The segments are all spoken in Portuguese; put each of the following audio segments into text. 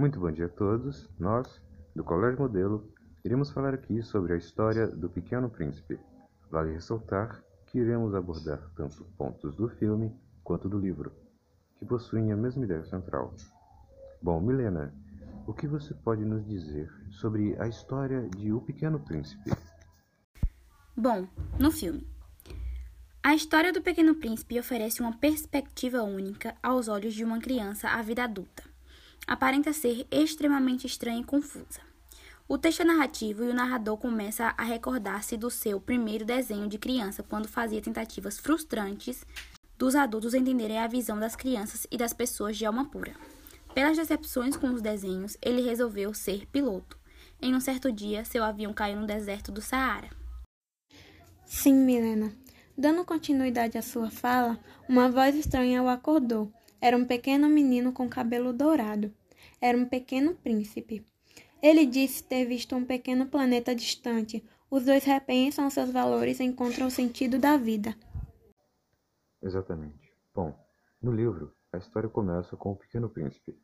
Muito bom dia a todos. Nós, do Colégio Modelo, iremos falar aqui sobre a história do Pequeno Príncipe. Vale ressaltar que iremos abordar tanto pontos do filme quanto do livro, que possuem a mesma ideia central. Bom, Milena, o que você pode nos dizer sobre a história de O Pequeno Príncipe? Bom, no filme, a história do Pequeno Príncipe oferece uma perspectiva única aos olhos de uma criança à vida adulta. Aparenta ser extremamente estranha e confusa. O texto é narrativo e o narrador começa a recordar-se do seu primeiro desenho de criança quando fazia tentativas frustrantes dos adultos entenderem a visão das crianças e das pessoas de alma pura. Pelas decepções com os desenhos, ele resolveu ser piloto. Em um certo dia, seu avião caiu no deserto do Saara. Sim, Milena. Dando continuidade à sua fala, uma voz estranha o acordou. Era um pequeno menino com cabelo dourado. Era um pequeno príncipe. Ele disse ter visto um pequeno planeta distante. Os dois repensam seus valores e encontram o sentido da vida. Exatamente. Bom, no livro, a história começa com o Pequeno Príncipe,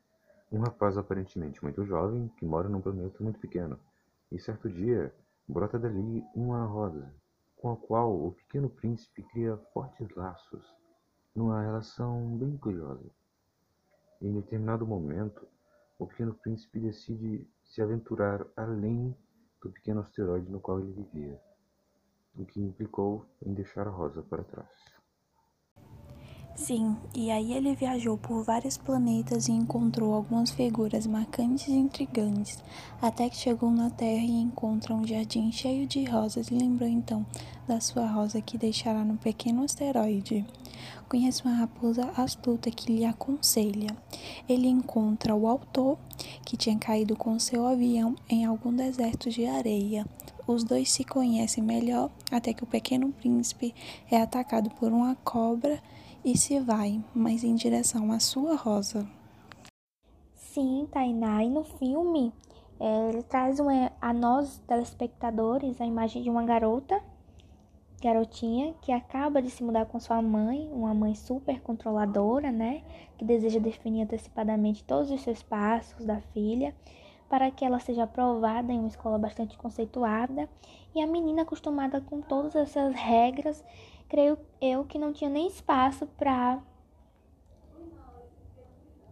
um rapaz aparentemente muito jovem que mora num planeta muito pequeno. E certo dia, brota dali uma rosa, com a qual o pequeno príncipe cria fortes laços, numa relação bem curiosa. Em determinado momento, o pequeno príncipe decide se aventurar além do pequeno asteroide no qual ele vivia, o que implicou em deixar a Rosa para trás. Sim, e aí ele viajou por vários planetas e encontrou algumas figuras marcantes e intrigantes, até que chegou na Terra e encontra um jardim cheio de rosas e lembrou então da sua rosa que deixará no pequeno asteroide. Conhece uma raposa astuta que lhe aconselha. Ele encontra o autor que tinha caído com seu avião em algum deserto de areia. Os dois se conhecem melhor até que o pequeno príncipe é atacado por uma cobra e se vai, mas em direção à sua rosa. Sim, Tainá, e no filme é, ele traz uma, a nós, telespectadores, a imagem de uma garota, garotinha, que acaba de se mudar com sua mãe, uma mãe super controladora, né? Que deseja definir antecipadamente todos os seus passos da filha para que ela seja aprovada em uma escola bastante conceituada, e a menina acostumada com todas essas regras creio eu que não tinha nem espaço para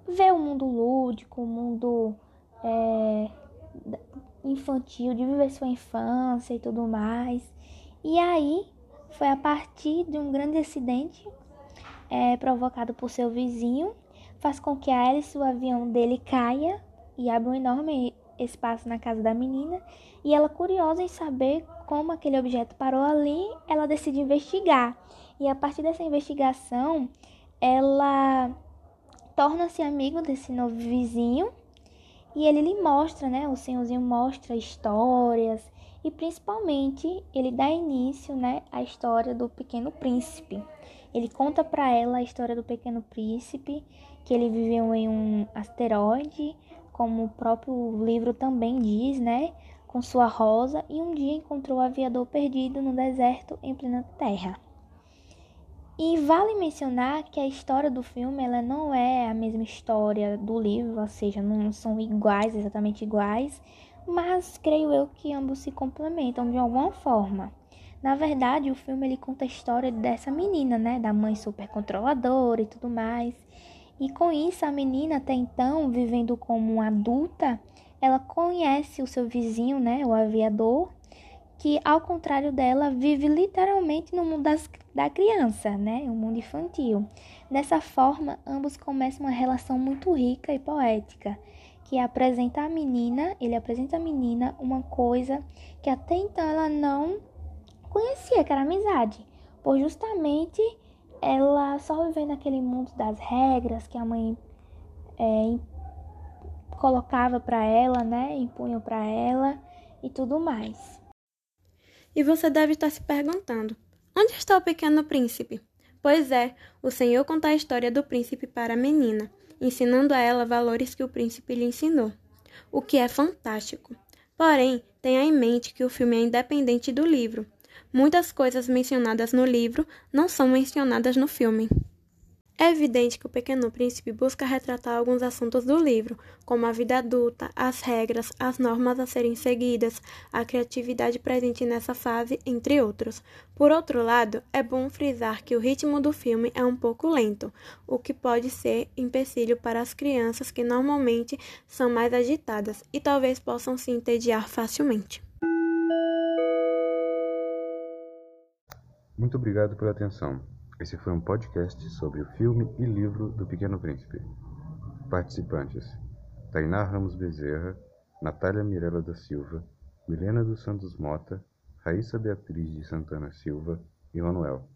ver o mundo lúdico, o mundo é, infantil, de viver sua infância e tudo mais. E aí foi a partir de um grande acidente é, provocado por seu vizinho, faz com que a hélice do avião dele caia e abra um enorme espaço na casa da menina. E ela, curiosa em saber como aquele objeto parou ali, ela decide investigar. E a partir dessa investigação, ela torna-se amigo desse novo vizinho e ele lhe mostra, né? O senhorzinho mostra histórias e principalmente ele dá início, né, à história do Pequeno Príncipe. Ele conta para ela a história do Pequeno Príncipe, que ele viveu em um asteroide, como o próprio livro também diz, né? com sua rosa e um dia encontrou o aviador perdido no deserto em plena terra. E vale mencionar que a história do filme ela não é a mesma história do livro, ou seja, não são iguais, exatamente iguais, mas creio eu que ambos se complementam de alguma forma. Na verdade, o filme ele conta a história dessa menina, né, da mãe super controladora e tudo mais. E com isso a menina até então vivendo como adulta, ela conhece o seu vizinho, né, o aviador, que ao contrário dela vive literalmente no mundo das, da criança, né, o mundo infantil. Dessa forma, ambos começam uma relação muito rica e poética, que apresenta a menina, ele apresenta a menina uma coisa que até então ela não conhecia, que era amizade, por justamente ela só viver naquele mundo das regras que a mãe é, colocava para ela, né? Impunham para ela e tudo mais. E você deve estar se perguntando: onde está o pequeno príncipe? Pois é, o Senhor conta a história do príncipe para a menina, ensinando a ela valores que o príncipe lhe ensinou, o que é fantástico. Porém, tenha em mente que o filme é independente do livro. Muitas coisas mencionadas no livro não são mencionadas no filme. É evidente que o Pequeno Príncipe busca retratar alguns assuntos do livro, como a vida adulta, as regras, as normas a serem seguidas, a criatividade presente nessa fase, entre outros. Por outro lado, é bom frisar que o ritmo do filme é um pouco lento, o que pode ser empecilho para as crianças que normalmente são mais agitadas e talvez possam se entediar facilmente. Muito obrigado pela atenção. Esse foi um podcast sobre o filme e livro do Pequeno Príncipe. Participantes: Tainá Ramos Bezerra, Natália Mirella da Silva, Milena dos Santos Mota, Raíssa Beatriz de Santana Silva e Manuel.